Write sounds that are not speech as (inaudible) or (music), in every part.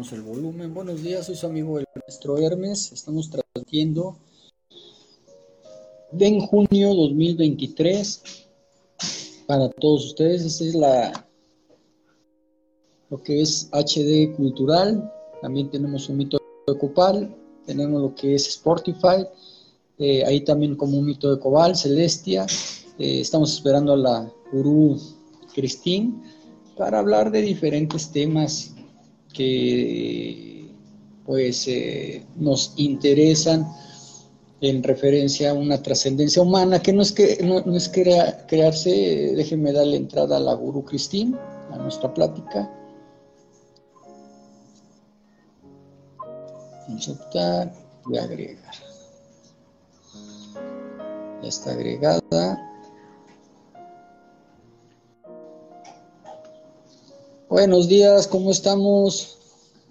El volumen. Buenos días, soy su amigo el maestro Hermes. Estamos transmitiendo en junio 2023 para todos ustedes. Esta es la lo que es HD cultural. También tenemos un mito de Copal. Tenemos lo que es Spotify. Eh, ahí también como un mito de Cobal, Celestia. Eh, estamos esperando a la gurú Cristín para hablar de diferentes temas que pues eh, nos interesan en referencia a una trascendencia humana que no es que no, es crearse, déjenme darle entrada a la gurú Cristín, a nuestra plática. Insertar y agregar. Ya está agregada. Buenos días, ¿cómo estamos?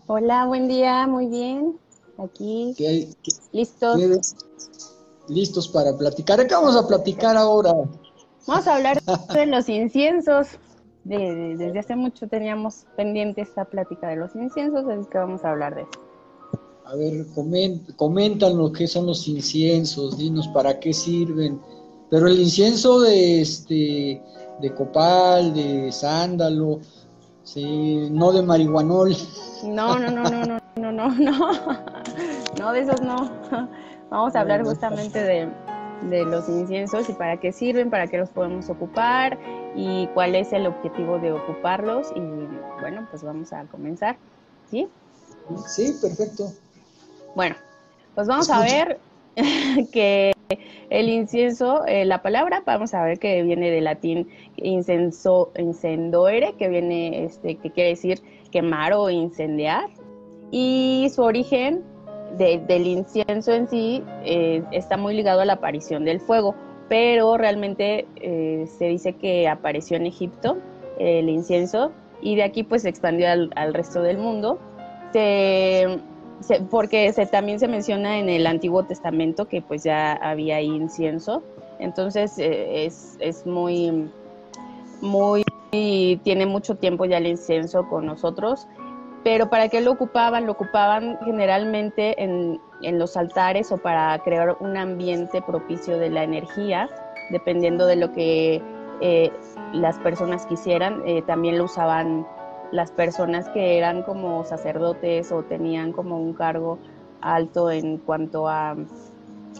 Hola, buen día, muy bien. Aquí, listos. listos para platicar. ¿Qué vamos a platicar ahora? Vamos a hablar (laughs) de los inciensos. desde hace mucho teníamos pendiente esta plática de los inciensos, así que vamos a hablar de eso. A ver, comentan lo que son los inciensos, dinos para qué sirven. Pero el incienso de este de copal, de sándalo, Sí, no de marihuanol. No, no, no, no, no, no, no, no. No, de esos no. Vamos a hablar justamente de, de los inciensos y para qué sirven, para qué los podemos ocupar y cuál es el objetivo de ocuparlos. Y bueno, pues vamos a comenzar. ¿Sí? Sí, perfecto. Bueno, pues vamos a ver (laughs) que el incienso, eh, la palabra, vamos a ver que viene del latín incenso, incendoere, que viene, este, que quiere decir quemar o incendiar. Y su origen del incienso en sí eh, está muy ligado a la aparición del fuego, pero realmente eh, se dice que apareció en Egipto el incienso y de aquí pues se expandió al, al resto del mundo. Se, porque también se menciona en el Antiguo Testamento que pues ya había incienso, entonces eh, es, es, muy, muy, tiene mucho tiempo ya el incienso con nosotros, pero ¿para qué lo ocupaban? Lo ocupaban generalmente en, en los altares o para crear un ambiente propicio de la energía, dependiendo de lo que eh, las personas quisieran, eh, también lo usaban las personas que eran como sacerdotes o tenían como un cargo alto en cuanto a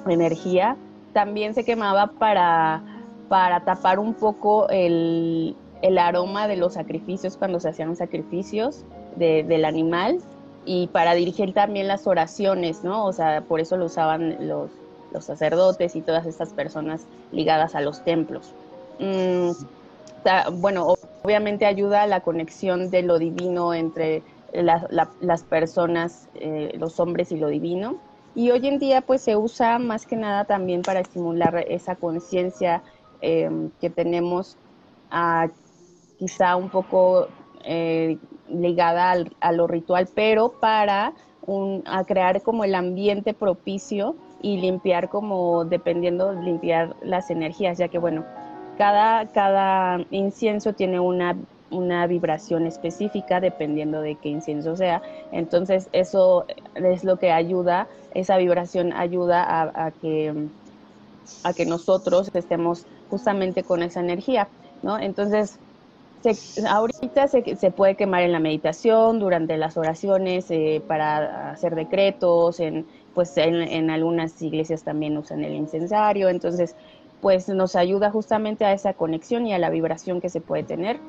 energía, también se quemaba para, para tapar un poco el, aroma de los sacrificios cuando se hacían sacrificios del animal y para dirigir también las oraciones, ¿no? O sea, por eso lo usaban los, los sacerdotes y todas estas personas ligadas a los templos. Mm, bueno, obviamente ayuda a la conexión de lo divino entre las personas, eh, los hombres y lo divino. Y hoy en día pues se usa más que nada también para estimular esa conciencia em, que tenemos quizá un poco eh, ligada a lo ritual, pero para a crear como el ambiente propicio y limpiar como dependiendo, limpiar las energías, ya que bueno, cada, incienso tiene una, vibración específica dependiendo de qué incienso sea. Entonces eso es lo que ayuda, esa vibración ayuda a, que, a que nosotros estemos justamente con esa energía, ¿no? Entonces, ahorita se, puede quemar en la meditación, durante las oraciones, eh, para hacer decretos, en, pues en, en, algunas iglesias también usan el incensario, entonces pues nos ayuda justamente a esa conexión y a la vibración que se puede tener.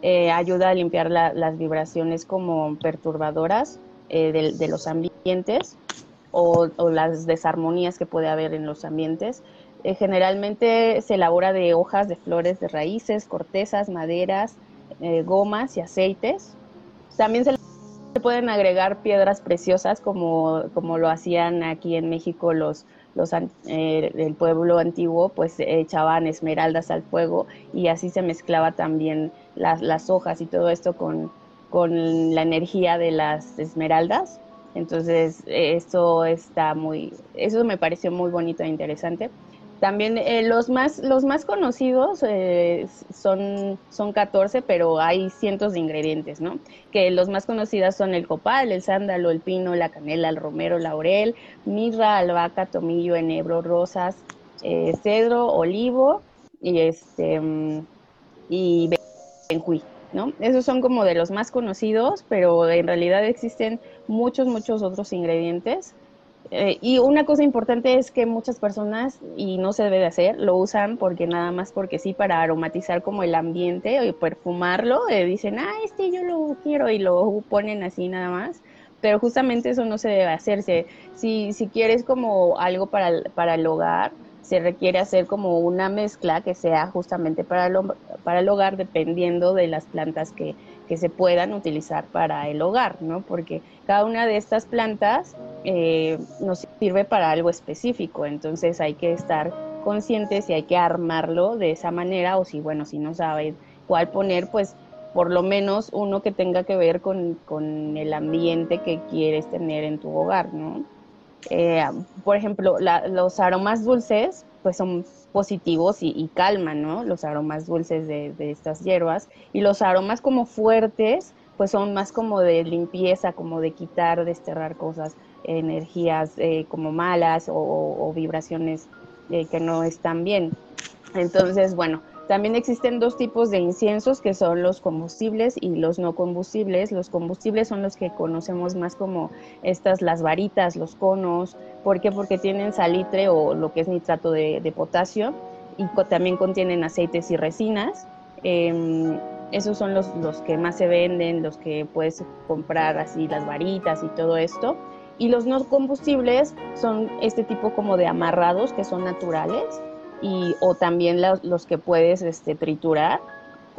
Eh, ayuda a limpiar las vibraciones como perturbadoras eh, de, los ambientes o, las desarmonías que puede haber en los ambientes. Eh, generalmente se elabora de hojas de flores, de raíces, cortezas, maderas, gomas y aceites. También se pueden agregar piedras preciosas como, como lo hacían aquí en México los, los, eh, el pueblo antiguo pues echaban esmeraldas al fuego y así se mezclaba también las, las hojas y todo esto con, con la energía de las esmeraldas. Entonces, eso está muy, eso me pareció muy bonito e interesante. También eh, los, más, los más conocidos eh, son, son 14, pero hay cientos de ingredientes, ¿no? Que los más conocidos son el copal, el sándalo, el pino, la canela, el romero, laurel, mirra, albahaca, tomillo, enebro, rosas, eh, cedro, olivo y este mm, y benjuí, ¿no? Esos son como de los más conocidos, pero en realidad existen muchos, muchos otros ingredientes eh, y una cosa importante es que muchas personas, y no se debe de hacer, lo usan porque nada más porque sí, para aromatizar como el ambiente y perfumarlo, eh, dicen, ah, este yo lo quiero y lo ponen así nada más. Pero justamente eso no se debe hacerse. Si, si quieres como algo para, para el hogar, se requiere hacer como una mezcla que sea justamente para el, para el hogar, dependiendo de las plantas que, que se puedan utilizar para el hogar, ¿no? Porque cada una de estas plantas eh, nos sirve para algo específico, entonces hay que estar conscientes y hay que armarlo de esa manera, o si, bueno, si no saben cuál poner, pues por lo menos uno que tenga que ver con, con el ambiente que quieres tener en tu hogar, ¿no? Eh, por ejemplo, los aromas dulces, pues son positivos y, calman, ¿no? Los aromas dulces de, estas hierbas. Y los aromas como fuertes, pues son más como de limpieza, como de quitar, desterrar cosas, energías eh, como malas o, vibraciones eh, que no están bien. Entonces, bueno, también existen dos tipos de inciensos que son los combustibles y los no combustibles. Los combustibles son los que conocemos más como estas, las varitas, los conos. ¿Por qué? Porque tienen salitre o lo que es nitrato de, potasio y también contienen aceites y resinas. Em, esos son los, los que más se venden, los que puedes comprar así, las varitas y todo esto. Y los no combustibles son este tipo como de amarrados que son naturales y, o también los, que puedes este, triturar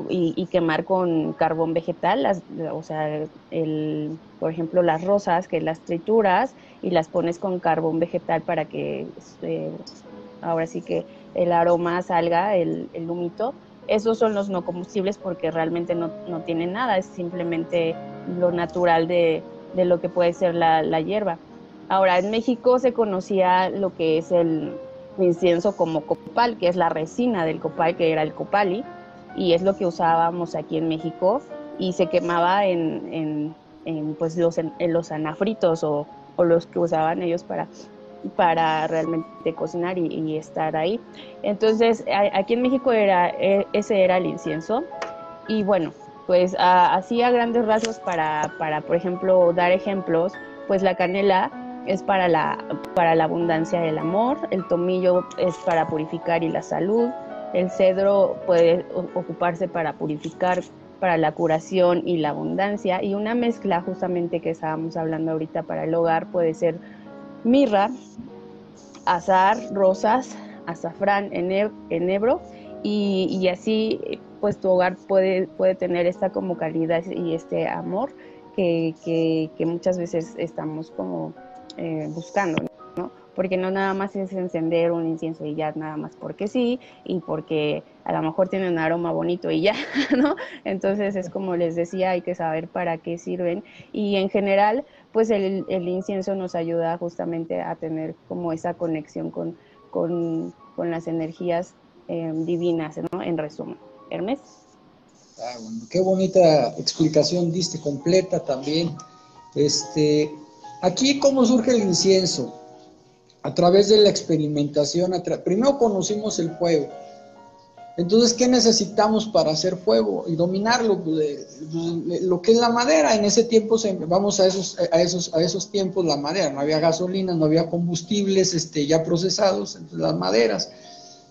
y, quemar con carbón vegetal, las, o sea, el, por ejemplo, las rosas que las trituras y las pones con carbón vegetal para que este, ahora sí que el aroma salga, el, el humito. Esos son los no combustibles porque realmente no, no tienen nada, es simplemente lo natural de, de lo que puede ser la, la hierba. Ahora, en México se conocía lo que es el, incienso como copal, que es la resina del copal, que era el copali, y es lo que usábamos aquí en México y se quemaba en, en, pues los, en, los anafritos o, o, los que usaban ellos para, para realmente cocinar y, estar ahí. Entonces, aquí en México era, e, ese era el incienso y bueno, pues así a grandes rasgos para, para, por ejemplo, dar ejemplos, pues la canela es para la, para la abundancia del amor, el tomillo es para purificar y la salud, el cedro puede ocuparse para purificar, para la curación y la abundancia, y una mezcla justamente que estábamos hablando ahorita para el hogar puede ser mirra, azar, rosas, azafrán, enebro, y, así pues tu hogar puede, puede tener esta como calidad y este amor que, que, muchas veces estamos como eh, buscando, ¿no? Porque no nada más es encender un incienso y ya nada más porque sí y porque a lo mejor tiene un aroma bonito y ya, (laughs) ¿no? Entonces es como les decía, hay que saber para qué sirven y en general, pues el, incienso nos ayuda justamente a tener como esa conexión con, con, las energías eh, divinas, ¿no? En resumen. Hermes. Ah, qué bonita explicación diste, completa también. Este, Aquí, ¿cómo surge el incienso? A través de la experimentación. Primero conocimos el fuego. Entonces, ¿qué necesitamos para hacer fuego y dominarlo? Pues, lo que es la madera. En ese tiempo, vamos a esos, a, esos, a esos tiempos, la madera. No había gasolina, no había combustibles este, ya procesados, entonces las maderas.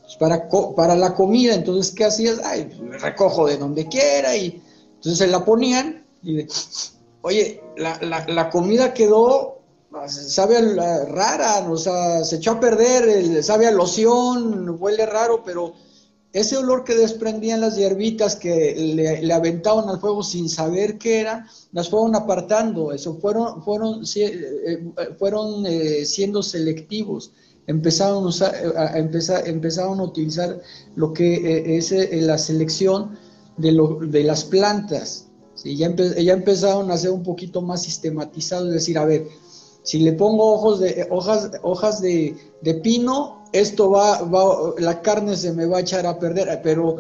Pues, para, para la comida, entonces, ¿qué hacías? Ay, me recojo de donde quiera y entonces se la ponían y oye, la, la, la comida quedó, sabe rara, o sea, se echó a perder, sabe a loción, huele raro, pero ese olor que desprendían las hierbitas que le, aventaban al fuego sin saber qué era, las fueron apartando, eso fueron, fueron, eh, fueron eh, siendo selectivos, empezaron a, usar, a empezar, empezaron a utilizar lo que eh, es la selección de, lo, de las plantas, ya, empezaron a ser un poquito más sistematizados, es decir, a ver, Si le pongo ojos de, hojas, hojas de, pino, esto va, va, la carne se me va a echar a perder, pero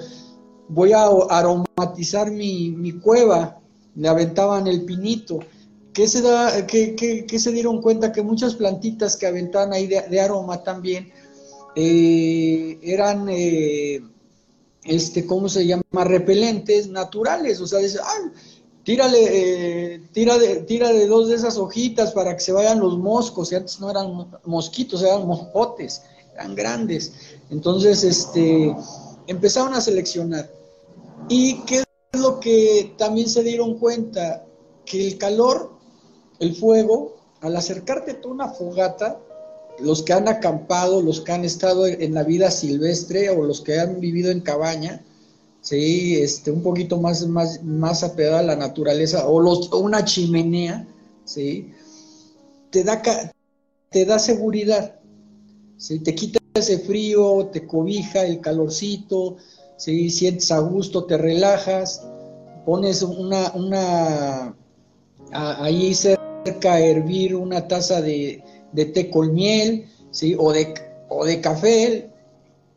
voy a aromatizar mi, mi cueva, le aventaban el pinito. ¿Qué se, da, que, se dieron cuenta? Que muchas plantitas que aventaban ahí de, aroma también eh, eran, eh, este, ¿cómo se llama? Repelentes naturales. O sea, dice, ay, tírale, eh, tira, de, tira de dos de esas hojitas para que se vayan los moscos. Y antes no eran mosquitos, eran moscotes, eran grandes. Entonces, este, empezaron a seleccionar. ¿Y qué es lo que también se dieron cuenta? Que el calor, el fuego, al acercarte a una fogata, los que han acampado, los que han estado en la vida silvestre o los que han vivido en cabaña, sí, este, un poquito más, más, más apegada a la naturaleza, o, los, una chimenea, sí, te da, te da seguridad, ¿sí? te quita ese frío, te cobija el calorcito, ¿sí? sientes a gusto, te relajas, pones una, una ahí cerca a hervir una taza de, té con miel, ¿sí? o, de, o de café,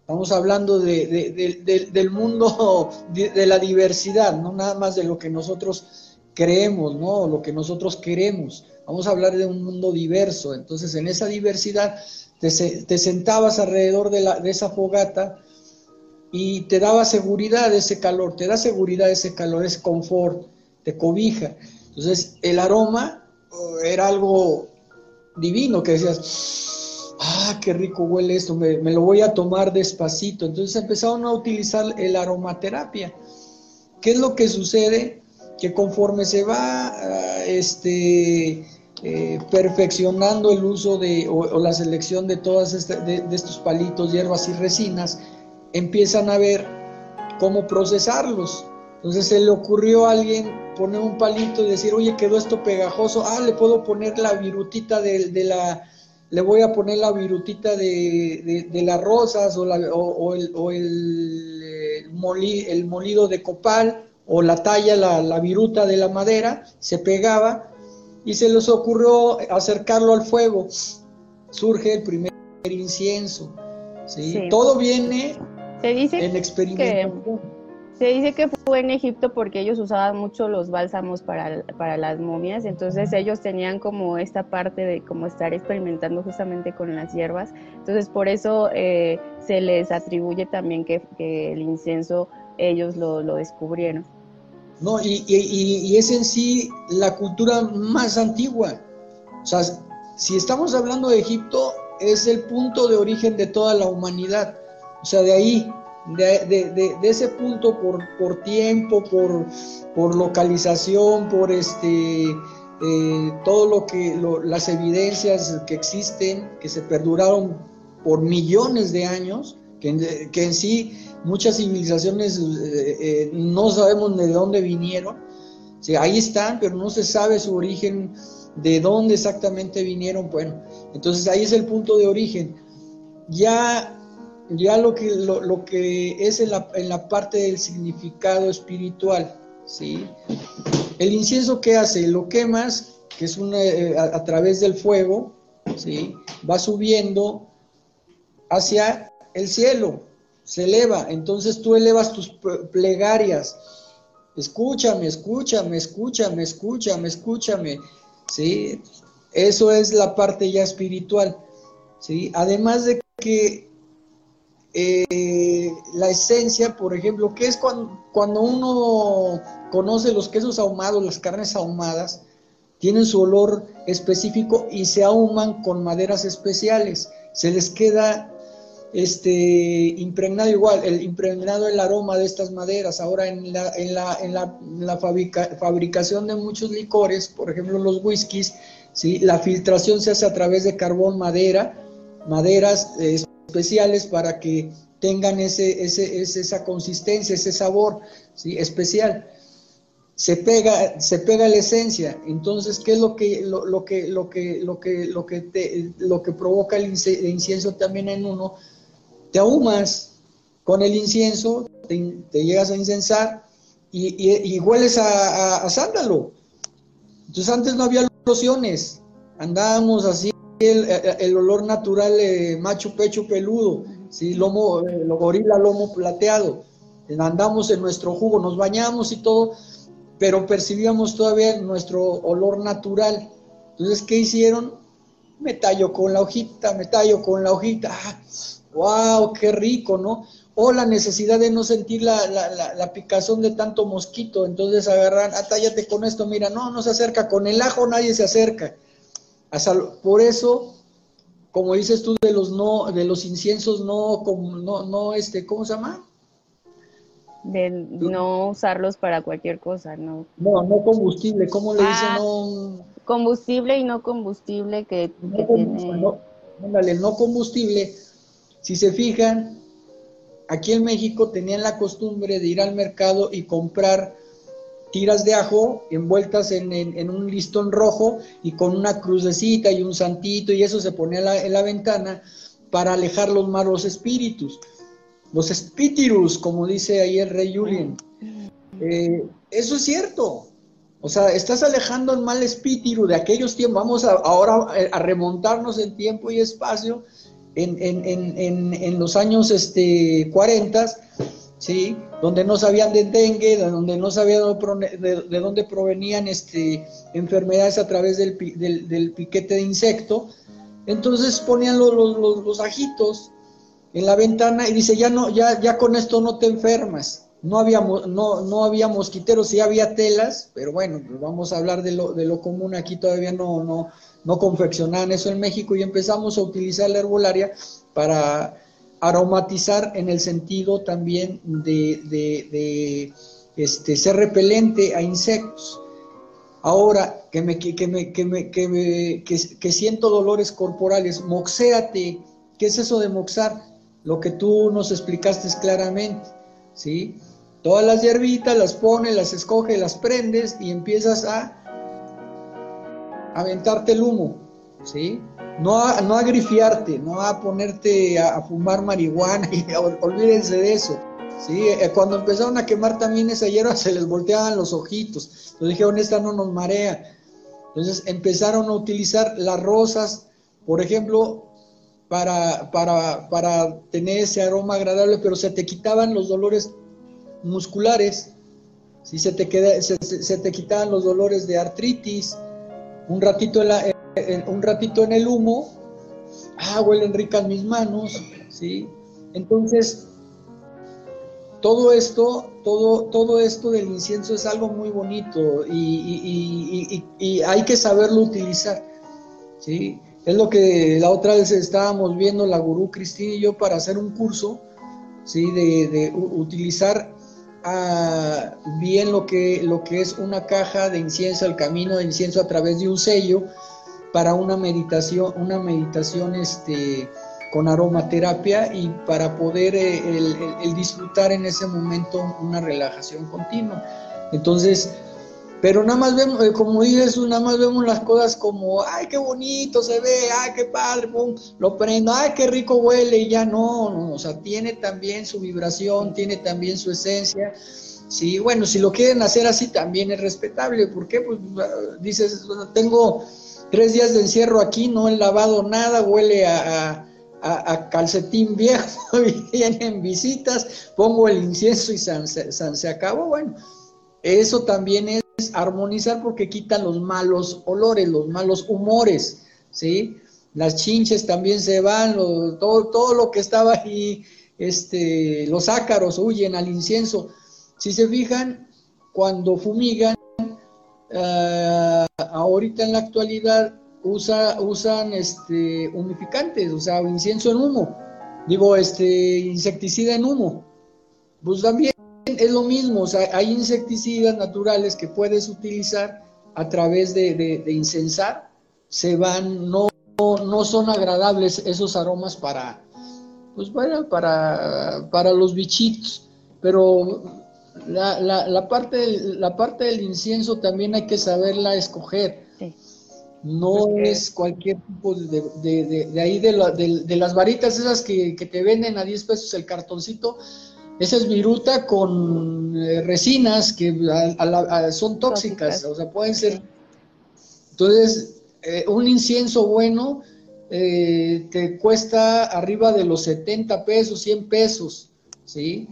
estamos hablando de, del mundo de, la diversidad, no nada más de lo que nosotros creemos, ¿no? lo que nosotros queremos. Vamos a hablar de un mundo diverso. Entonces, en esa diversidad, te, te sentabas alrededor de, la, de esa fogata y te daba seguridad ese calor, te da seguridad ese calor, ese confort, te cobija. Entonces el aroma era algo divino, que decías, ah, qué rico huele esto, me, lo voy a tomar despacito. Entonces empezaron a utilizar el aromaterapia. ¿Qué es lo que sucede? Que conforme se va ah, este, eh, perfeccionando el uso de, o, la selección de todas de estos palitos, hierbas y resinas, empiezan a ver cómo procesarlos. Entonces se le ocurrió a alguien poner un palito y decir, oye, quedó esto pegajoso, ah, le puedo poner la virutita de, la, le voy a poner la virutita de, las rosas o, o, el, o el, el, molido de copal o la talla, la, la viruta de la madera, se pegaba y se les ocurrió acercarlo al fuego. Surge el primer incienso. ¿sí? Todo viene se dice Que, se dice que fue en Egipto porque ellos usaban mucho los bálsamos para, para las momias, entonces ellos tenían como esta parte de como estar experimentando justamente con las hierbas, entonces por eso eh, se les atribuye también que, el incienso ellos lo, descubrieron. No, y, y, es en sí la cultura más antigua. O sea, si estamos hablando de Egipto, es el punto de origen de toda la humanidad. O sea, de ahí, de, ese punto por, por tiempo, por, por, localización, por este, eh, todo lo que, las evidencias que existen, que se perduraron por millones de años, que, que en sí muchas civilizaciones eh, eh, no sabemos de dónde vinieron. ahí están, pero no se sabe su origen, de dónde exactamente vinieron. Bueno, entonces ahí es el punto de origen. Ya ya lo que, lo, que es en la, en la, parte del significado espiritual, ¿sí? El incienso, ¿qué hace? Lo quemas, que es una, eh, a, través del fuego, ¿sí? Va subiendo hacia el cielo, se eleva, entonces tú elevas tus plegarias, escúchame, escúchame, escúchame, escúchame, escúchame, ¿sí? Eso es la parte ya espiritual, ¿sí? Además de que eh, la esencia, por ejemplo, que es cuando, cuando uno conoce los quesos ahumados, las carnes ahumadas, tienen su olor específico y se ahuman con maderas especiales. Se les queda este impregnado igual, el impregnado el aroma de estas maderas. Ahora en la, en la, en la, fabricación de muchos licores, por ejemplo los whiskies, ¿sí? la filtración se hace a través de carbón, madera, maderas especiales para que tengan ese, ese, esa consistencia, ese sabor ¿sí? especial. Se pega, se pega la esencia. Entonces, ¿qué es lo que, lo, lo que, lo que, lo que, lo que, te, lo que provoca el incienso también en uno? Te ahumas con el incienso, te, llegas a incensar y, y, hueles a, a, sándalo. Entonces, antes no había lociones, andábamos así el, olor natural eh, macho pecho peludo, ¿sí? lomo, eh, gorila, lomo plateado. Andamos en nuestro jugo, nos bañamos y todo, pero percibíamos todavía nuestro olor natural. Entonces, ¿qué hicieron? Me tallo con la hojita, me tallo con la hojita. ¡Wow! Ah, ¡Qué rico, ¿no? O la necesidad de no sentir la, la, picazón de tanto mosquito. Entonces agarran, atállate con esto, mira, no, no se acerca. Con el ajo nadie se acerca por eso, como dices tú de los no, de los inciensos no, no, no, este, ¿cómo se llama? De no usarlos para cualquier cosa, ¿no? No, no combustible, ¿cómo le dicen? Ah, no... Combustible y no combustible que, no tiene... No, no combustible, si se fijan, aquí en México tenían la costumbre de ir al mercado y comprar tiras de ajo envueltas en, un listón rojo y con una crucecita y un santito y eso se ponía en la, ventana para alejar los malos espíritus. Los espíritus, como dice ahí el rey Julien. Eh, eso es cierto. O sea, estás alejando el mal espíritu de aquellos tiempos. Vamos a, ahora a remontarnos en tiempo y espacio en, en los años este, 40 ¿sí? Donde no sabían de dengue, donde no sabían de, dónde provenían este, enfermedades a través del, piquete de insecto. Entonces ponían los, los, ajitos en la ventana y dice, ya, no, ya, ya con esto no te enfermas. No había, no, no había mosquiteros, sí había telas, pero bueno, pues vamos a hablar de lo, de lo común. Aquí todavía no, no, no confeccionaban eso en México y empezamos a utilizar la herbolaria para aromatizar en el sentido también de, este, ser repelente a insectos. Ahora que, me, que, me, que, me, que, siento dolores corporales, moxéate. ¿Qué es eso de moxar? Lo que tú nos explicaste claramente, ¿sí? Todas las hierbitas las pones, las escoges, las prendes y empiezas a aventarte el humo, ¿sí? no a, no a grifiarte, no a ponerte a, fumar marihuana, (laughs) y olvídense de eso. ¿sí? Eh, cuando empezaron a quemar también esa hierba (laughs) se les volteaban los ojitos, entonces dijeron, esta no nos marea. Entonces empezaron a utilizar las rosas, por ejemplo, para, para, para tener ese aroma agradable, pero se te quitaban los dolores musculares, ¿sí? se, te se, te quitaban los dolores de artritis, un ratito en un ratito en el humo, ah, huelen ricas mis manos, ¿sí? Entonces, todo esto, todo, todo esto del incienso es algo muy bonito y, hay que saberlo utilizar, ¿sí? Es lo que la otra vez estábamos viendo la gurú Cristina y yo para hacer un curso, ¿sí? De, utilizar ah, bien lo que, lo que es una caja de incienso, el camino de incienso a través de un sello, para una meditación, una meditación este, con aromaterapia y para poder eh, el, disfrutar en ese momento una relajación continua. Entonces, pero nada más vemos, eh, como dices, nada más vemos las cosas como, ay, qué bonito se ve, ay, qué padre, pum, lo prendo, ay, qué rico huele, y ya no, no, o sea, tiene también su vibración, tiene también su esencia. Sí, bueno, si lo quieren hacer así también es respetable. ¿Por qué? Pues dices, tengo Tres días de encierro aquí, no he lavado nada, huele a, calcetín viejo, (laughs) vienen visitas, pongo el incienso y san, se acabó. Bueno, eso también es armonizar porque quitan los malos olores, los malos humores, ¿sí? Las chinches también se van, todo, todo lo que estaba ahí, este, los ácaros huyen al incienso. Si se fijan, cuando fumigan, uh, ahorita en la actualidad usa, usan este, humificantes, o sea, incienso en humo, digo, este, insecticida en humo. Pues también es lo mismo, o sea, hay insecticidas naturales que puedes utilizar a través de, incensar, se van, no, no son agradables esos aromas para, pues bueno, para, para los bichitos, pero la, la, la, parte, la parte del incienso también hay que saberla escoger. No es cualquier tipo de, de, de, ahí de, las varitas esas que, te venden a 10 pesos el cartoncito. Esa es viruta con eh, resinas que son tóxicas, o sea, pueden ser. Entonces, eh, un incienso bueno eh, te cuesta arriba de los 70 pesos, 100 pesos, ¿sí?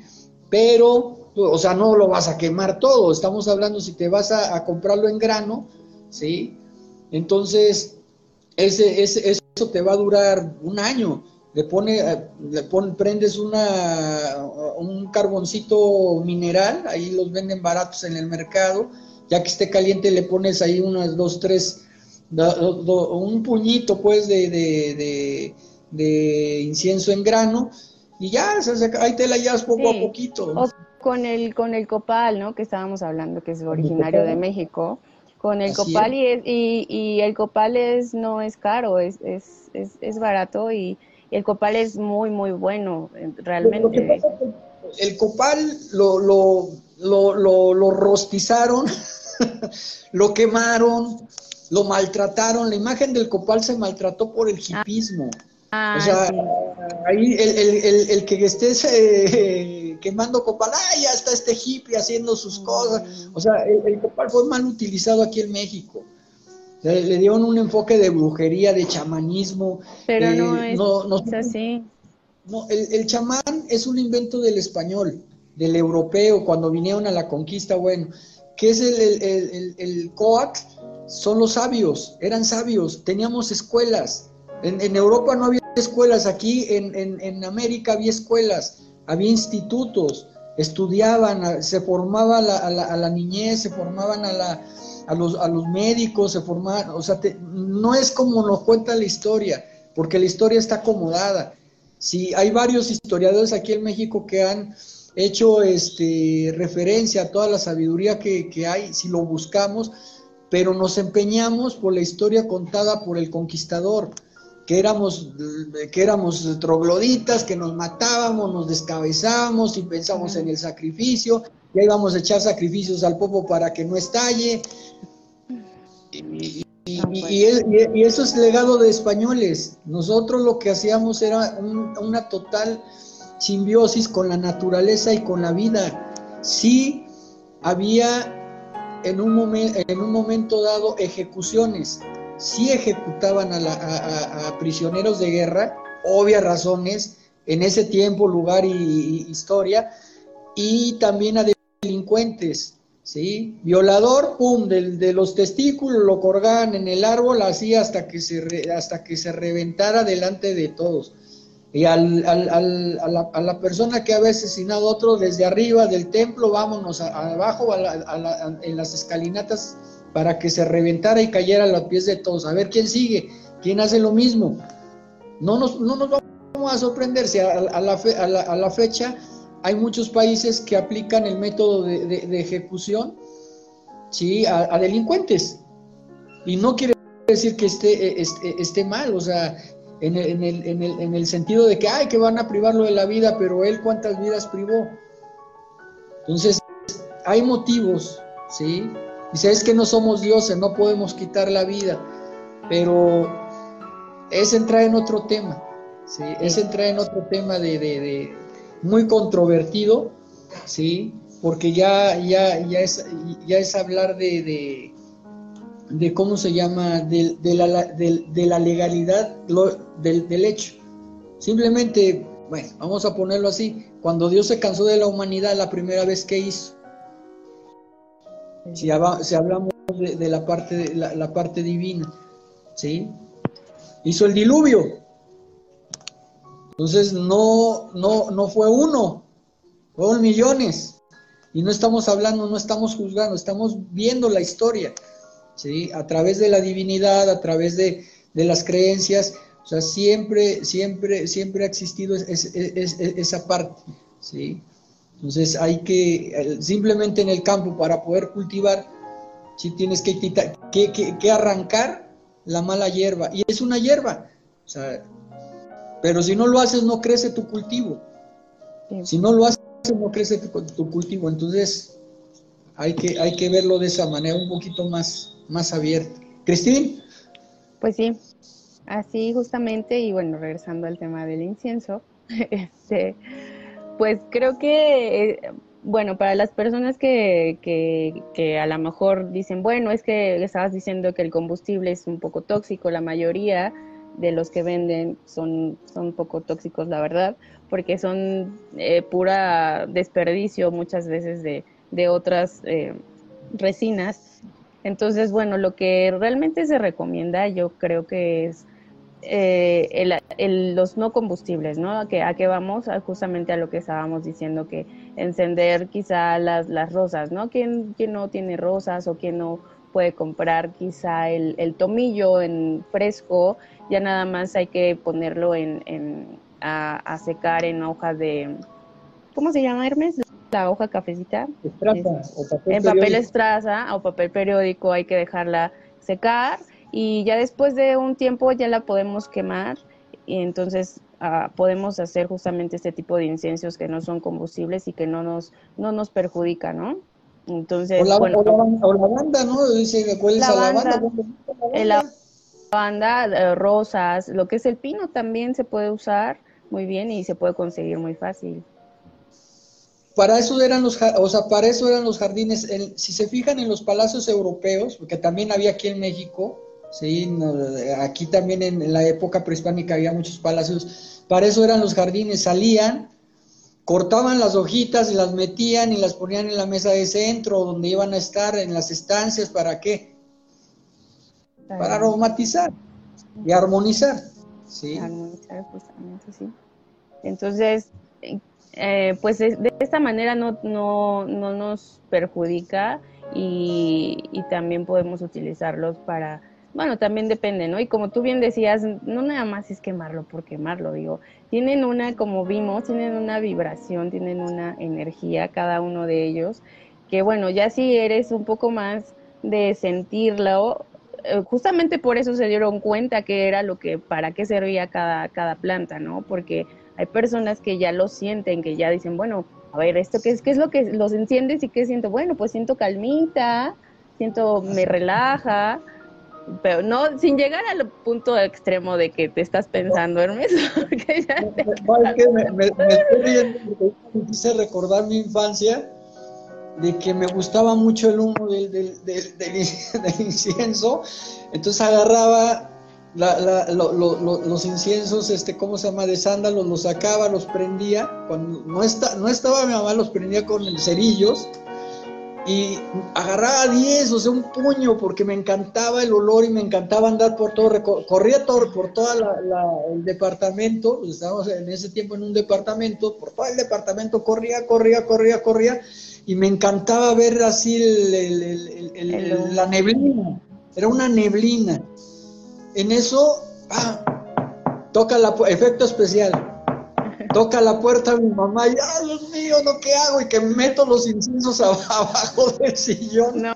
Pero, o sea, no lo vas a quemar todo, estamos hablando si te vas a, comprarlo en grano, ¿sí? Entonces, ese, ese, eso te va a durar un año. Le pone, le prendes una, un carboncito mineral, ahí los venden baratos en el mercado, ya que esté caliente le pones ahí unas dos, tres un puñito pues de, de, incienso en grano y ya, ahí te la llevas poco a poquito. O con el, con el copal, ¿no? Que estábamos hablando, que es originario de México. Con el copal y, y, el copal es, no es caro, es, es, es, barato y, el copal es muy, muy bueno, realmente. el copal lo, lo, lo, lo, lo rostizaron, (laughs) lo quemaron, lo maltrataron, la imagen del copal se maltrató por el ah. hipismo. Ah, o sea, ahí el, que estés eh, quemando copal, ¡ay, ya está este hippie haciendo sus mm. cosas! O sea, el, copal fue mal utilizado aquí en México. Le, dieron un enfoque de brujería, de chamanismo. Pero eh, no, es, no, así. No, el, chamán es un invento del español, del europeo, cuando vinieron a la conquista, bueno, que es el, el, el, coac, son los sabios, eran sabios, teníamos escuelas. En, Europa no había escuelas, aquí en, América había escuelas, había institutos, estudiaban, se formaba a, la, niñez, se formaban a, la, a, los, a los médicos, se formaban, o sea, no es como nos cuenta la historia, porque la historia está acomodada. Si hay varios historiadores aquí en México que han hecho este, referencia a toda la sabiduría que hay, si lo buscamos, pero nos empeñamos por la historia contada por el conquistador, que éramos, que éramos trogloditas, que nos matábamos, nos descabezábamos y pensamos en el sacrificio, y ahí vamos a echar sacrificios al popo para que no estalle. Y, eso es legado de españoles. Nosotros lo que hacíamos era una total simbiosis con la naturaleza y con la vida. Sí había en un, en un momento dado ejecuciones. Sí ejecutaban a, prisioneros de guerra, obvias razones, en ese tiempo, lugar y, historia, y también a delincuentes, ¿sí? Violador, pum, de, los testículos lo colgaban en el árbol así hasta que se, hasta que se reventara delante de todos y al, a, la, a, la, persona que había asesinado a otro desde arriba del templo, vámonos abajo en las escalinatas para que se reventara y cayera a los pies de todos. A ver quién sigue, quién hace lo mismo. No nos, no nos vamos a sorprender si a, la, a, la, fecha hay muchos países que aplican el método de, de, ejecución ¿sí? a, delincuentes. Y no quiere decir que esté, esté, esté mal, o sea, en el, en, el, en, el, en el, sentido de que, ay, que van a privarlo de la vida, pero él cuántas vidas privó. Entonces, hay motivos, ¿sí? Dice, es que no somos dioses, no podemos quitar la vida, pero es entrar en otro tema, ¿sí? Es entrar en otro tema de, de, de muy controvertido, ¿sí? Porque ya, ya, ya, es, ya es hablar de de cómo se llama, de, la, de, la, legalidad del, hecho. Simplemente, bueno, vamos a ponerlo así, cuando Dios se cansó de la humanidad la primera vez que hizo, si, hablamos de, la, parte, la, parte divina, ¿sí? Hizo el diluvio. Entonces no, no, no fue uno, fueron millones. Y no estamos hablando, no estamos juzgando, estamos viendo la historia. A través de la divinidad, a través de, las creencias, o sea, siempre, siempre, siempre ha existido esa parte, ¿sí? Entonces hay que, simplemente en el campo para poder cultivar, sí tienes que, que, arrancar la mala hierba, y es una hierba, o sea, pero si no lo haces no crece tu cultivo, si no lo haces no crece tu, tu cultivo, entonces hay que, hay que verlo de esa manera un poquito más, más abierta. Cristín. Pues sí, así justamente, y bueno, regresando al tema del incienso, (laughs) este, pues creo que eh, bueno, para las personas que, que, que, a lo mejor dicen, bueno, es que estabas diciendo que el combustible es un poco tóxico, la mayoría de los que venden son, son poco tóxicos, la verdad, porque son eh, pura desperdicio muchas veces de, de otras eh, resinas. Entonces, bueno, lo que realmente se recomienda yo creo que es eh, el, los no combustibles, ¿no? ¿A qué, a qué vamos? justamente a lo que estábamos diciendo, que encender quizá las, las rosas, ¿no? ¿Quién, ¿Quién no tiene rosas o quién no puede comprar quizá el, el tomillo en fresco? Ya nada más hay que ponerlo en, en a, secar en hojas de, ¿cómo se llama Hermes? La hoja cafecita. Estraza, o papel en papel estraza o papel periódico hay que dejarla secar y ya después de un tiempo ya la podemos quemar y entonces ah, podemos hacer justamente este tipo de inciensos que no son combustibles y que no nos, no nos perjudican, ¿no? Entonces, o la, bueno, o la, banda, ¿no? Dice, ¿cuál es la, banda? La banda, eh, rosas, lo que es el pino también se puede usar muy bien y se puede conseguir muy fácil. Para eso eran los, o sea, para eso eran los jardines. si se fijan en los palacios europeos, porque también había aquí en México, Sí, aquí también en, la época prehispánica había muchos palacios. Para eso eran los jardines. Salían, cortaban las hojitas y las metían y las ponían en la mesa de centro, donde iban a estar en las estancias. ¿Para qué? Para aromatizar y armonizar. Sí. Armonizar, justamente, sí. Entonces, eh, pues de esta manera no, no, no nos perjudica y, y también podemos utilizarlos para bueno, también depende, ¿no? Y como tú bien decías, no nada más es quemarlo por quemarlo, digo, tienen una, como vimos, tienen una vibración, tienen una energía cada uno de ellos, que bueno, ya si eres un poco más de sentirlo, eh, justamente por eso se dieron cuenta que era lo que, para qué servía cada, cada planta, ¿no? Porque hay personas que ya lo sienten, que ya dicen, bueno, a ver, ¿esto qué es, qué es lo que los enciendes y qué siento? Bueno, pues siento calmita, siento, me relaja, pero no sin llegar al punto extremo de que te estás pensando, Hermes. (laughs) me, me, (laughs) estoy riendo porque me quise recordar mi infancia de que me gustaba mucho el humo del, del, del, del (laughs) incienso, entonces agarraba la, la, los inciensos, este, ¿cómo se llama? De sándalos, los sacaba, los prendía, cuando no, está, no estaba mi mamá, los prendía con el cerillos, y agarraba 10, o sea, un puño, porque me encantaba el olor y me encantaba andar por todo, corría todo, por todo el departamento, pues estábamos en ese tiempo en un departamento, por todo el departamento corría, corría, corría, corría, y me encantaba ver así la neblina, era una neblina. En eso, ah, toca la efecto especial toca la puerta a mi mamá y, ¡ah, Dios mío, no, qué hago! Y que meto los inciensos (laughs) abajo del sillón. No,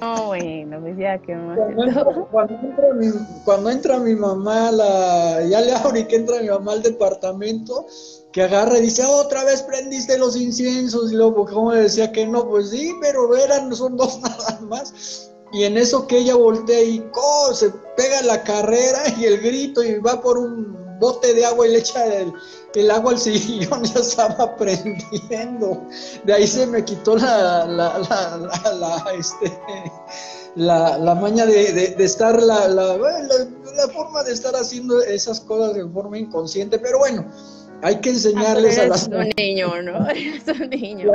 no bueno, pues ya que cuando entra, cuando, entra mi, cuando entra mi mamá, la, ya le abro y que entra mi mamá al departamento, que agarra y dice, otra vez prendiste los inciensos, y luego, como decía que no? Pues sí, pero eran, son dos (laughs) nada más. Y en eso que ella voltea y ¡oh! se pega la carrera y el grito y va por un bote de agua y le echa el, el agua al sillón (laughs) ya estaba prendiendo. De ahí se me quitó la, la, la, la, este, la, maña de, estar, la, la, forma de estar haciendo esas cosas de forma inconsciente. Pero bueno, hay que enseñarles a las... un niño, ¿no? (laughs) Es un niño.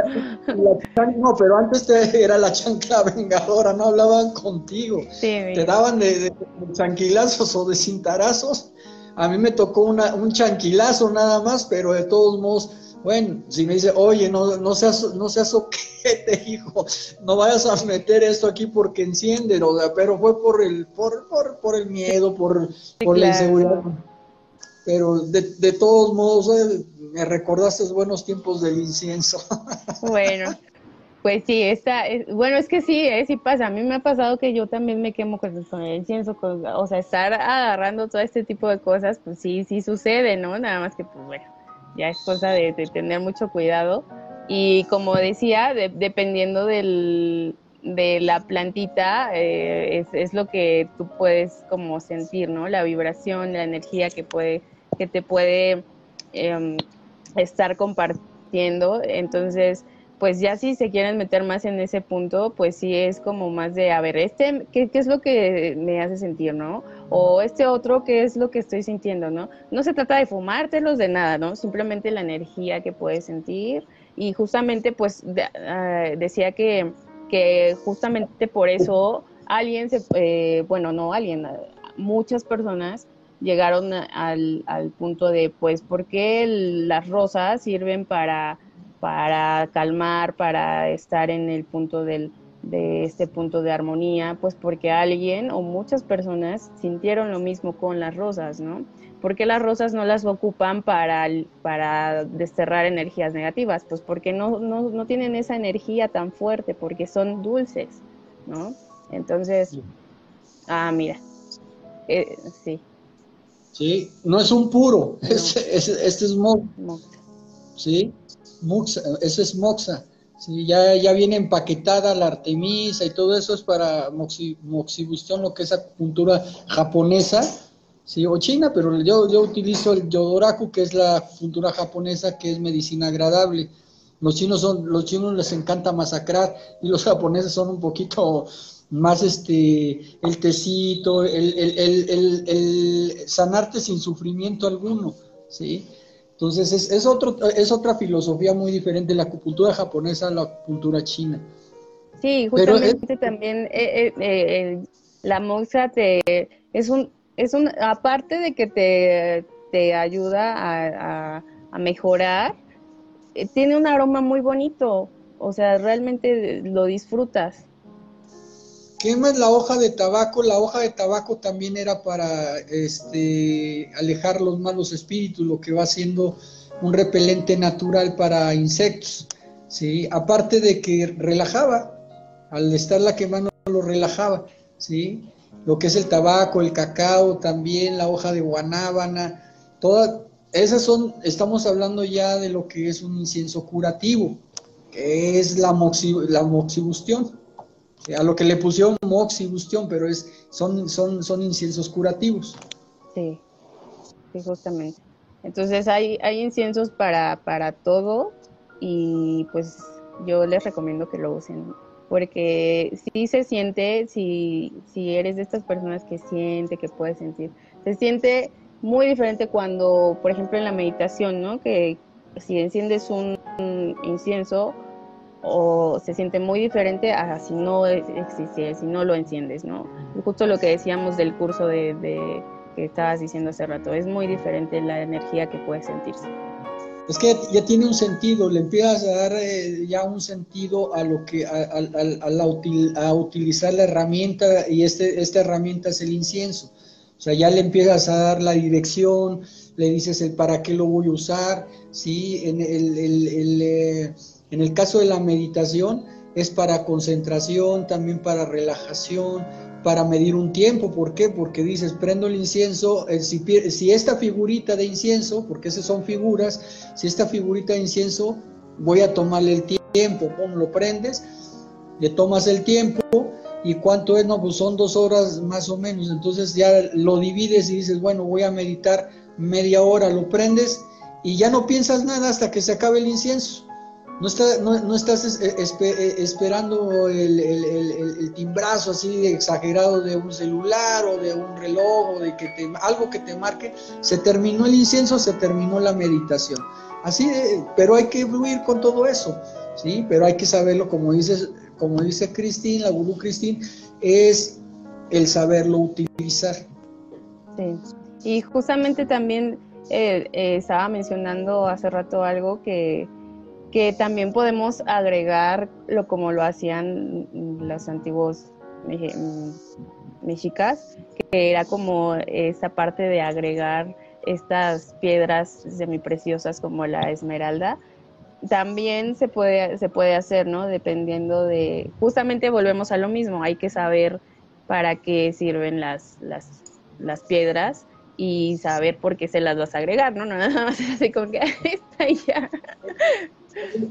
no, pero antes te, era la chancla vengadora, no hablaban contigo. te daban de, de, chanquilazos o de cintarazos a mí me tocó una, un chanquilazo nada más, pero de todos modos, bueno, si me dice, oye, no, no seas, no seas te (laughs) hijo, no vayas a meter esto aquí porque enciende, pero fue por el, por, por, por el miedo, por, por la inseguridad. Pero de, de todos modos, eh, me recordaste buenos tiempos del incienso. (laughs) Bueno, pues sí, está, bueno, es que sí, eh, sí pasa. A mí me ha pasado que yo también me quemo con, el incienso, o sea, estar agarrando todo este tipo de cosas, pues sí, sí sucede, ¿no? Nada más que, pues bueno, ya es cosa de, tener mucho cuidado. Y como decía, dependiendo del, de la plantita, eh, es, es, lo que tú puedes como sentir, ¿no? La vibración, la energía que, puede, que te puede em, estar compartiendo. Entonces, pues ya si se quieren meter más en ese punto, pues sí es como más de, a ver, este, ¿qué, qué es lo que me hace sentir, no? O este otro, ¿qué es lo que estoy sintiendo, no? No se trata de fumártelos de nada, ¿no? Simplemente la energía que puedes sentir. Y justamente, pues, ah, decía que, que justamente por eso alguien se, eh, bueno, no alguien, muchas personas llegaron al, al punto de, pues, ¿por qué las rosas sirven para, para calmar, para estar en el punto del, de este punto de armonía? Pues porque alguien o muchas personas sintieron lo mismo con las rosas, ¿no? ¿Por qué las rosas no las ocupan para, para desterrar energías negativas? Pues porque no, no, no tienen esa energía tan fuerte, porque son dulces, ¿no? Entonces, ah, mira, eh, sí. Sí, no es un puro, (laughs) este, es moxa. Sí, moxa, eso es moxa. Sí, ya, ya viene empaquetada la artemisa y todo eso es para moxi, moxibustión, lo que es acupuntura japonesa, sí, o china, pero yo, yo utilizo el yodoraku, que es la acupuntura japonesa, que es medicina agradable. Los chinos son, los chinos les encanta masacrar y los japoneses son un poquito más este, el tecito, el, el, el, sanarte sin sufrimiento alguno, ¿sí? Entonces es, es, otro, es otra filosofía muy diferente la acupuntura japonesa a la acupuntura china. Sí, justamente también eh, eh, eh, la moxa te, es un, es un, aparte de que te, te ayuda a, a, a mejorar, tiene un aroma muy bonito, o sea, realmente lo disfrutas quemas la hoja de tabaco, la hoja de tabaco también era para este, alejar los malos espíritus, lo que va siendo un repelente natural para insectos, ¿sí? Aparte de que relajaba, al estarla quemando lo relajaba, ¿sí? Lo que es el tabaco, el cacao también, la hoja de guanábana, todas esas son, estamos hablando ya de lo que es un incienso curativo, que es la, la moxibustión a lo que le pusieron moxibustión, pero es, son, son, son inciensos curativos. Sí, sí, justamente. Entonces hay, hay inciensos para, para todo y pues yo les recomiendo que lo usen porque sí se siente, si, si eres de estas personas que siente, que puede sentir, se siente muy diferente cuando, por ejemplo, en la meditación, ¿no? Que si enciendes un incienso, o se siente muy diferente a si no existe, si no lo enciendes, ¿no? Justo lo que decíamos del curso de, que estabas diciendo hace rato, es muy diferente la energía que puede sentirse. Es que ya tiene un sentido, le empiezas a dar eh, ya un sentido a lo que a, a, a, utilizar la herramienta y este, esta herramienta es el incienso. O sea, ya le empiezas a dar la dirección, le dices el para qué lo voy a usar, ¿sí? En el, el, el eh, en el caso de la meditación es para concentración, también para relajación, para medir un tiempo. ¿Por qué? Porque dices, prendo el incienso, eh, si, si, esta figurita de incienso, porque esas son figuras, si esta figurita de incienso, voy a tomarle el tiempo, ¿cómo lo prendes? Le tomas el tiempo y cuánto es, no, pues son dos horas más o menos. Entonces ya lo divides y dices, bueno, voy a meditar media hora, lo prendes y ya no piensas nada hasta que se acabe el incienso. No, está, no, estás eh, eh, esperando el, timbrazo así de exagerado de un celular o de un reloj o de que te, algo que te marque. Se terminó el incienso, se terminó la meditación. Así, pero hay que fluir con todo eso, ¿sí? Pero hay que saberlo, como, dices, como dice Cristín, la gurú Cristín, es el saberlo utilizar. Sí, y justamente también eh, estaba mencionando hace rato algo que que también podemos agregar lo como lo hacían los antiguos mm, mexicas, que era como esta parte de agregar estas piedras semipreciosas como la esmeralda. También se puede, se puede hacer, ¿no? Dependiendo de, justamente volvemos a lo mismo, hay que saber para qué sirven las, las, las piedras y saber por qué se las vas a agregar, ¿no? (laughs) Nada más así como que está ya.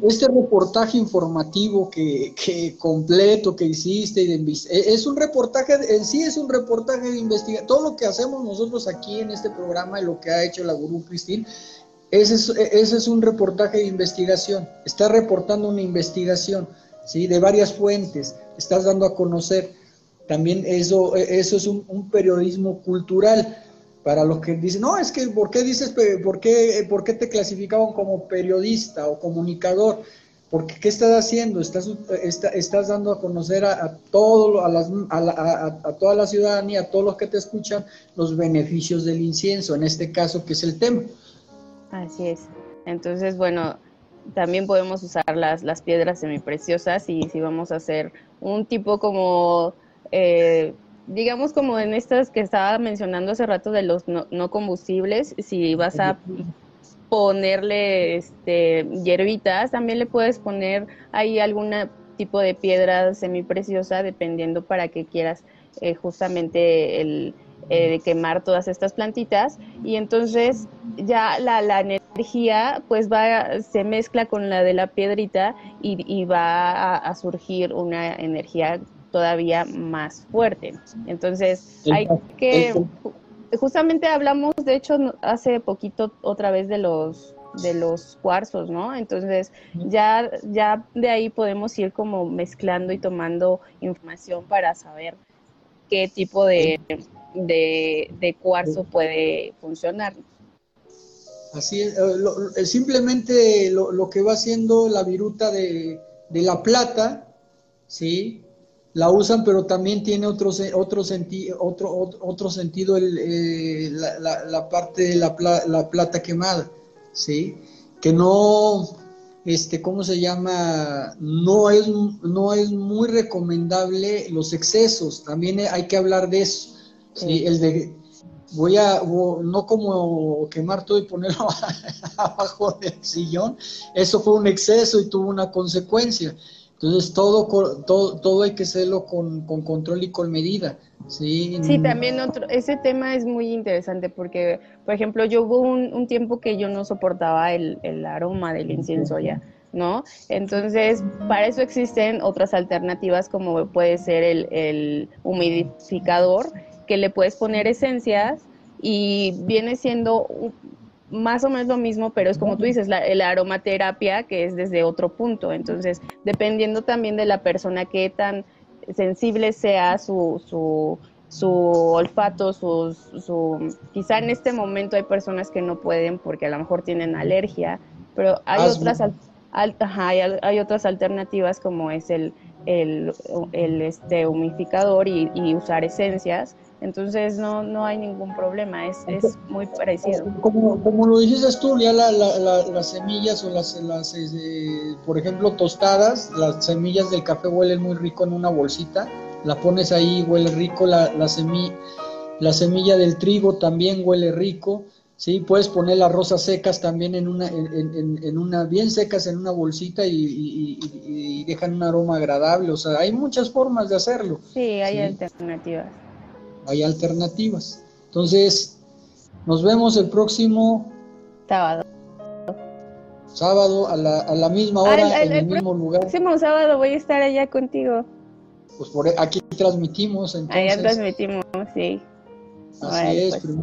Este reportaje informativo que, que, completo que hiciste, e, es un reportaje, en sí es un reportaje de investigación. Todo lo que hacemos nosotros aquí en este programa y lo que ha hecho la Gurú Cristín ese es, ese es un reportaje de investigación, está reportando una investigación, ¿sí? De varias fuentes, estás dando a conocer. También eso, eso es un, periodismo cultural. Para los que dicen, no, es que, ¿por qué dices, por qué, por qué te clasificaban como periodista o comunicador? Porque, ¿qué estás haciendo? Estás, estás dando a conocer a, todo, a, las, a, a, toda la ciudadanía, a todos los que te escuchan, los beneficios del incienso, en este caso, que es el tema. Así es. Entonces, bueno, también podemos usar las, las piedras semipreciosas y si vamos a hacer un tipo como, eh, digamos como en estas que estaba mencionando hace rato de los no, no combustibles, si vas a ponerle este, hierbitas, también le puedes poner ahí algún tipo de piedra semipreciosa dependiendo para que quieras eh, justamente el, eh, quemar todas estas plantitas. Y entonces ya la, la, energía pues va, se mezcla con la de la piedrita y, va a, surgir una energía todavía más fuerte. Entonces hay que, justamente hablamos de hecho hace poquito otra vez de los de los cuarzos, ¿no? Entonces ya, ya de ahí podemos ir como mezclando y tomando información para saber qué tipo de, de, cuarzo puede funcionar. Así es, eh, simplemente lo, que va haciendo la viruta de, la plata, ¿sí? La usan, pero también tiene otro, otro, otro, otro sentido el, eh, la, parte de la, la, plata quemada, ¿sí? Que no, este, ¿cómo se llama? No es, no es muy recomendable los excesos, también hay que hablar de eso, ¿sí? El de voy a, no como quemar todo y ponerlo (laughs) abajo del sillón, eso fue un exceso y tuvo una consecuencia. Entonces todo, todo, todo hay que hacerlo con, control y con medida. Sí, sí también otro, ese tema es muy interesante porque, por ejemplo, yo hubo un, tiempo que yo no soportaba el, aroma del incienso ya. ¿no? Entonces, para eso existen otras alternativas como puede ser el, el humidificador, que le puedes poner esencias y viene siendo más o menos lo mismo, pero es como tú dices, la, aromaterapia que es desde otro punto. Entonces, dependiendo también de la persona que tan sensible sea su, su, su olfato, su, su, quizá en este momento hay personas que no pueden porque a lo mejor tienen alergia, pero hay otras hay, otras alternativas como es el, el, el este y usar esencias entonces no, no hay ningún problema, es, es muy parecido. Como, como lo dices tú, ya la, las semillas o las, las este, por ejemplo, tostadas, las semillas del café huelen muy rico en una bolsita, la pones ahí, huele rico, la, la, semilla, la semilla del trigo también huele rico, ¿sí? Puedes poner las rosas secas también en una, en, en, una bien secas en una bolsita y, y, dejan un aroma agradable, o sea, hay muchas formas de hacerlo. Sí, hay alternativas hay alternativas. Entonces, nos vemos el próximo sábado. Sábado a la, a la misma hora, en el, mismo lugar. El próximo sábado voy a estar allá contigo. Pues por e, aquí transmitimos. Entonces. Allá transmitimos, sí. Así es. Pues.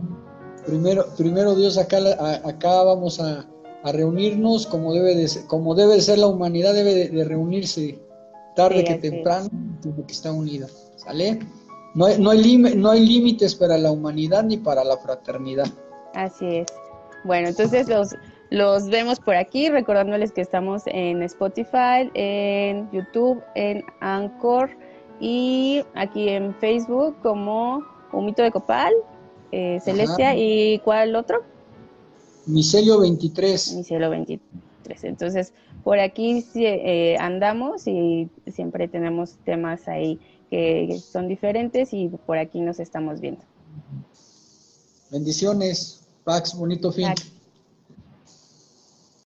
Primero, primero Dios, acá, acá vamos a, a, reunirnos como debe de ser, como debe de ser la humanidad, debe de, reunirse tarde que temprano, que está unida. ¿Sale? No hay, no hay, no hay límites para la humanidad ni para la fraternidad. Así es. Bueno, entonces los, los vemos por aquí, recordándoles que estamos en Spotify, en YouTube, en Anchor y aquí en Facebook como Humito de Copal, eh, Celestia y ¿cuál otro? Micelio 23. Micelio 23. Entonces, por aquí eh, andamos y siempre tenemos temas ahí que son diferentes y por aquí nos estamos viendo. Bendiciones, Pax, bonito fin.